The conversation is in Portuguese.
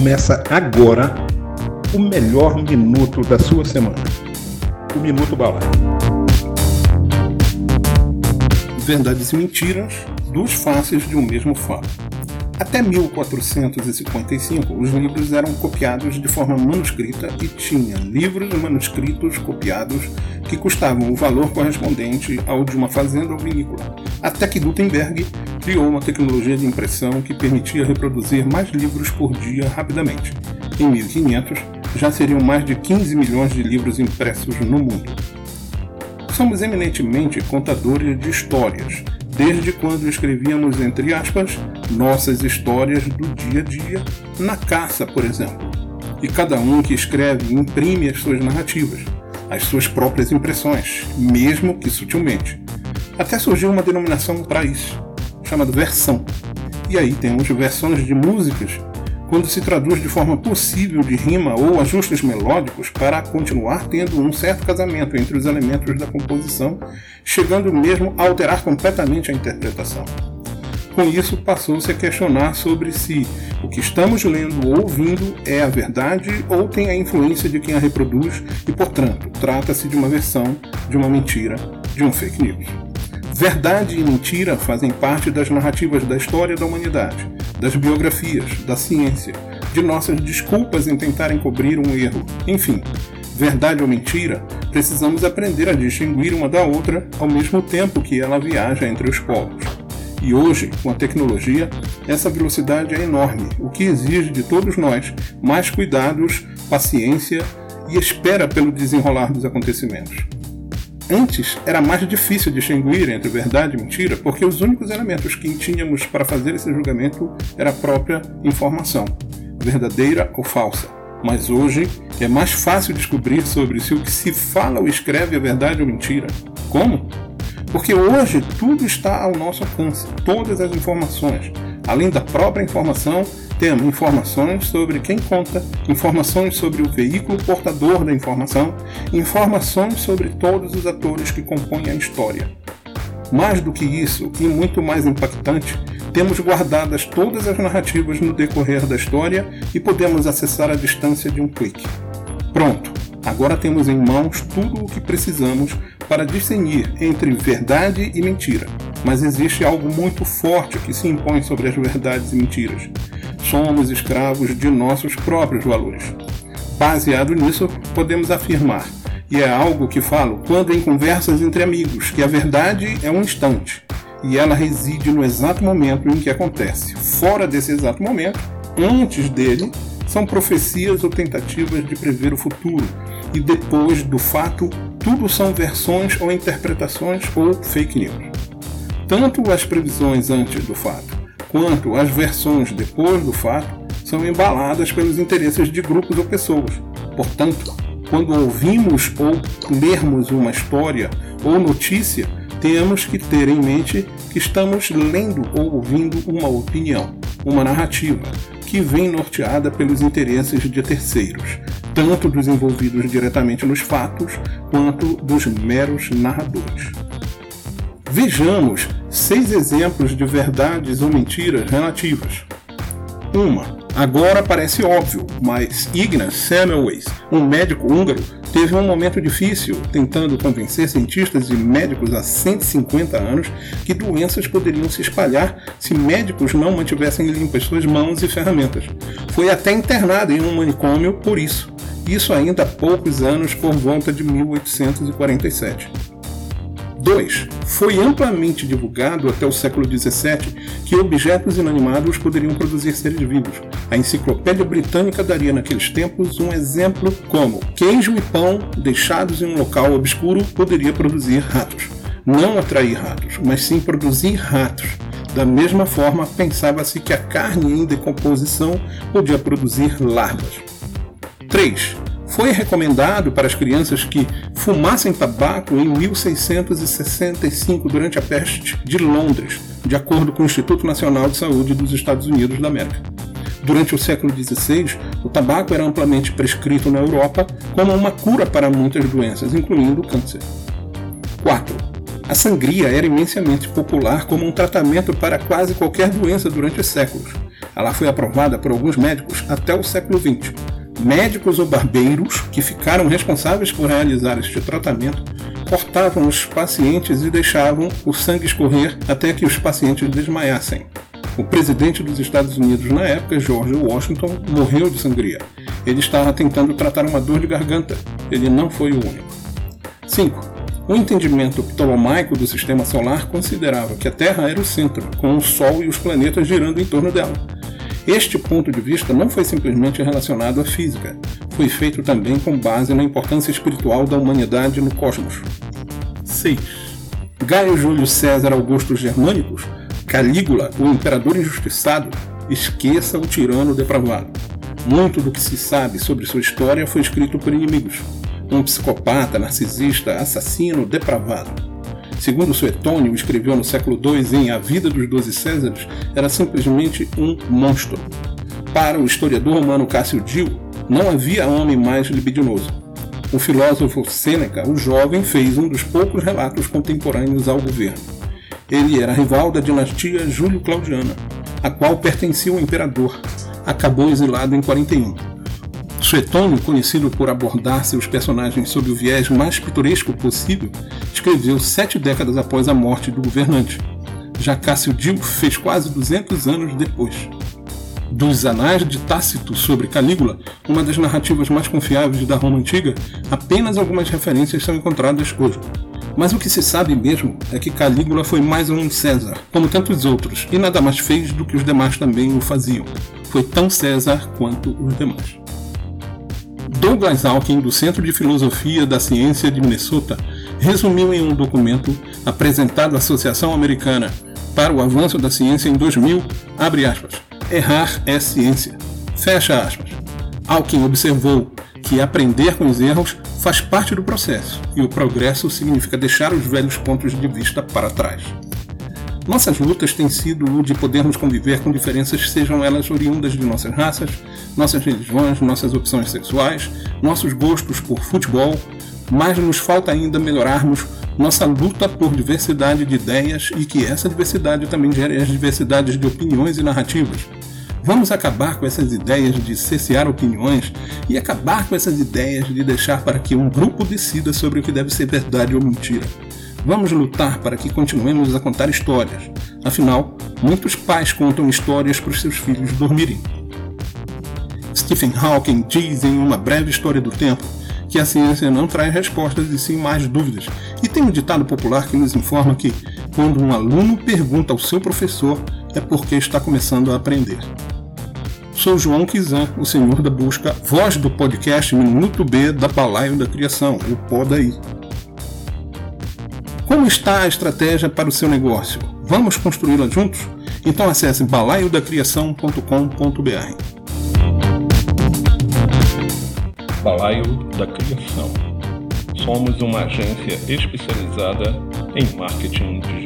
Começa agora o melhor minuto da sua semana. O Minuto Bala. Verdades e mentiras, duas faces de um mesmo fato. Até 1455, os livros eram copiados de forma manuscrita e tinha livros manuscritos copiados que custavam o valor correspondente ao de uma fazenda ou vinícola. Até que Gutenberg criou uma tecnologia de impressão que permitia reproduzir mais livros por dia rapidamente. Em 1500, já seriam mais de 15 milhões de livros impressos no mundo. Somos eminentemente contadores de histórias, desde quando escrevíamos, entre aspas, nossas histórias do dia a dia, na caça, por exemplo. E cada um que escreve imprime as suas narrativas, as suas próprias impressões, mesmo que sutilmente. Até surgiu uma denominação para isso, chamada versão. E aí temos versões de músicas quando se traduz de forma possível de rima ou ajustes melódicos para continuar tendo um certo casamento entre os elementos da composição, chegando mesmo a alterar completamente a interpretação. Com isso, passou-se a questionar sobre se o que estamos lendo ou ouvindo é a verdade ou tem a influência de quem a reproduz e, portanto, trata-se de uma versão, de uma mentira, de um fake news. Verdade e mentira fazem parte das narrativas da história da humanidade, das biografias, da ciência, de nossas desculpas em tentar encobrir um erro. Enfim, verdade ou mentira, precisamos aprender a distinguir uma da outra ao mesmo tempo que ela viaja entre os polos. E hoje, com a tecnologia, essa velocidade é enorme, o que exige de todos nós mais cuidados, paciência e espera pelo desenrolar dos acontecimentos. Antes era mais difícil distinguir entre verdade e mentira, porque os únicos elementos que tínhamos para fazer esse julgamento era a própria informação, verdadeira ou falsa. Mas hoje é mais fácil descobrir sobre se o que se fala ou escreve é verdade ou mentira. Como? Porque hoje tudo está ao nosso alcance, todas as informações. Além da própria informação, temos informações sobre quem conta, informações sobre o veículo portador da informação, informações sobre todos os atores que compõem a história. Mais do que isso, e muito mais impactante, temos guardadas todas as narrativas no decorrer da história e podemos acessar à distância de um clique. Pronto, agora temos em mãos tudo o que precisamos para discernir entre verdade e mentira. Mas existe algo muito forte que se impõe sobre as verdades e mentiras somos escravos de nossos próprios valores. Baseado nisso, podemos afirmar, e é algo que falo quando em conversas entre amigos, que a verdade é um instante e ela reside no exato momento em que acontece. Fora desse exato momento, antes dele, são profecias ou tentativas de prever o futuro, e depois do fato, tudo são versões ou interpretações ou fake news. Tanto as previsões antes do fato quanto as versões depois do fato são embaladas pelos interesses de grupos ou pessoas. Portanto, quando ouvimos ou lermos uma história ou notícia, temos que ter em mente que estamos lendo ou ouvindo uma opinião, uma narrativa, que vem norteada pelos interesses de terceiros, tanto dos envolvidos diretamente nos fatos quanto dos meros narradores. Vejamos seis exemplos de verdades ou mentiras relativas. Uma. Agora parece óbvio, mas Ignaz Semmelweis, um médico húngaro, teve um momento difícil tentando convencer cientistas e médicos há 150 anos que doenças poderiam se espalhar se médicos não mantivessem limpas suas mãos e ferramentas. Foi até internado em um manicômio por isso. Isso ainda há poucos anos, por volta de 1847. 2. Foi amplamente divulgado até o século XVII que objetos inanimados poderiam produzir seres vivos. A Enciclopédia Britânica daria naqueles tempos um exemplo como queijo e pão deixados em um local obscuro poderia produzir ratos. Não atrair ratos, mas sim produzir ratos. Da mesma forma, pensava-se que a carne em decomposição podia produzir larvas. 3 foi recomendado para as crianças que fumassem tabaco em 1665 durante a peste de Londres, de acordo com o Instituto Nacional de Saúde dos Estados Unidos da América. Durante o século XVI, o tabaco era amplamente prescrito na Europa como uma cura para muitas doenças, incluindo o câncer. 4. A sangria era imensamente popular como um tratamento para quase qualquer doença durante os séculos. Ela foi aprovada por alguns médicos até o século XX. Médicos ou barbeiros que ficaram responsáveis por realizar este tratamento cortavam os pacientes e deixavam o sangue escorrer até que os pacientes desmaiassem. O presidente dos Estados Unidos na época, George Washington, morreu de sangria. Ele estava tentando tratar uma dor de garganta. Ele não foi o único. 5. O entendimento ptolomaico do sistema solar considerava que a Terra era o centro, com o Sol e os planetas girando em torno dela. Este ponto de vista não foi simplesmente relacionado à física, foi feito também com base na importância espiritual da humanidade no cosmos. 6. Gaio Júlio César Augusto Germânicos, Calígula, o imperador injustiçado, esqueça o tirano depravado. Muito do que se sabe sobre sua história foi escrito por inimigos. Um psicopata, narcisista, assassino, depravado. Segundo Suetônio escreveu no século II em A Vida dos Doze Césares, era simplesmente um monstro. Para o historiador romano Cássio Dio, não havia homem mais libidinoso. O filósofo Sêneca, o jovem, fez um dos poucos relatos contemporâneos ao governo. Ele era rival da dinastia Júlio-Claudiana, a qual pertencia ao imperador. Acabou exilado em 41. Suetônio, conhecido por abordar seus personagens sob o viés mais pitoresco possível, escreveu sete décadas após a morte do governante. Já Cássio Dio fez quase 200 anos depois dos Anais de Tácito sobre Calígula, uma das narrativas mais confiáveis da Roma antiga, apenas algumas referências são encontradas hoje. Mas o que se sabe mesmo é que Calígula foi mais um César, como tantos outros, e nada mais fez do que os demais também o faziam. Foi tão César quanto os demais. Douglas Alkin, do Centro de Filosofia da Ciência de Minnesota, resumiu em um documento apresentado à Associação Americana para o Avanço da Ciência em 2000, abre aspas, errar é ciência. Fecha aspas. Alkin observou que aprender com os erros faz parte do processo e o progresso significa deixar os velhos pontos de vista para trás. Nossas lutas têm sido o de podermos conviver com diferenças, sejam elas oriundas de nossas raças, nossas religiões, nossas opções sexuais, nossos gostos por futebol, mas nos falta ainda melhorarmos nossa luta por diversidade de ideias e que essa diversidade também gere as diversidades de opiniões e narrativas, Vamos acabar com essas ideias de cessear opiniões e acabar com essas ideias de deixar para que um grupo decida sobre o que deve ser verdade ou mentira. Vamos lutar para que continuemos a contar histórias. Afinal, muitos pais contam histórias para os seus filhos dormirem. Stephen Hawking diz em Uma Breve História do Tempo que a ciência não traz respostas e sim mais dúvidas. E tem um ditado popular que nos informa que, quando um aluno pergunta ao seu professor, é porque está começando a aprender. Sou João Kizan, o senhor da busca, voz do podcast Minuto B da Balaio da Criação, o Podaí. Como está a estratégia para o seu negócio? Vamos construí-la juntos? Então acesse balaiodacriação.com.br. Balaio da Criação. Somos uma agência especializada em marketing digital.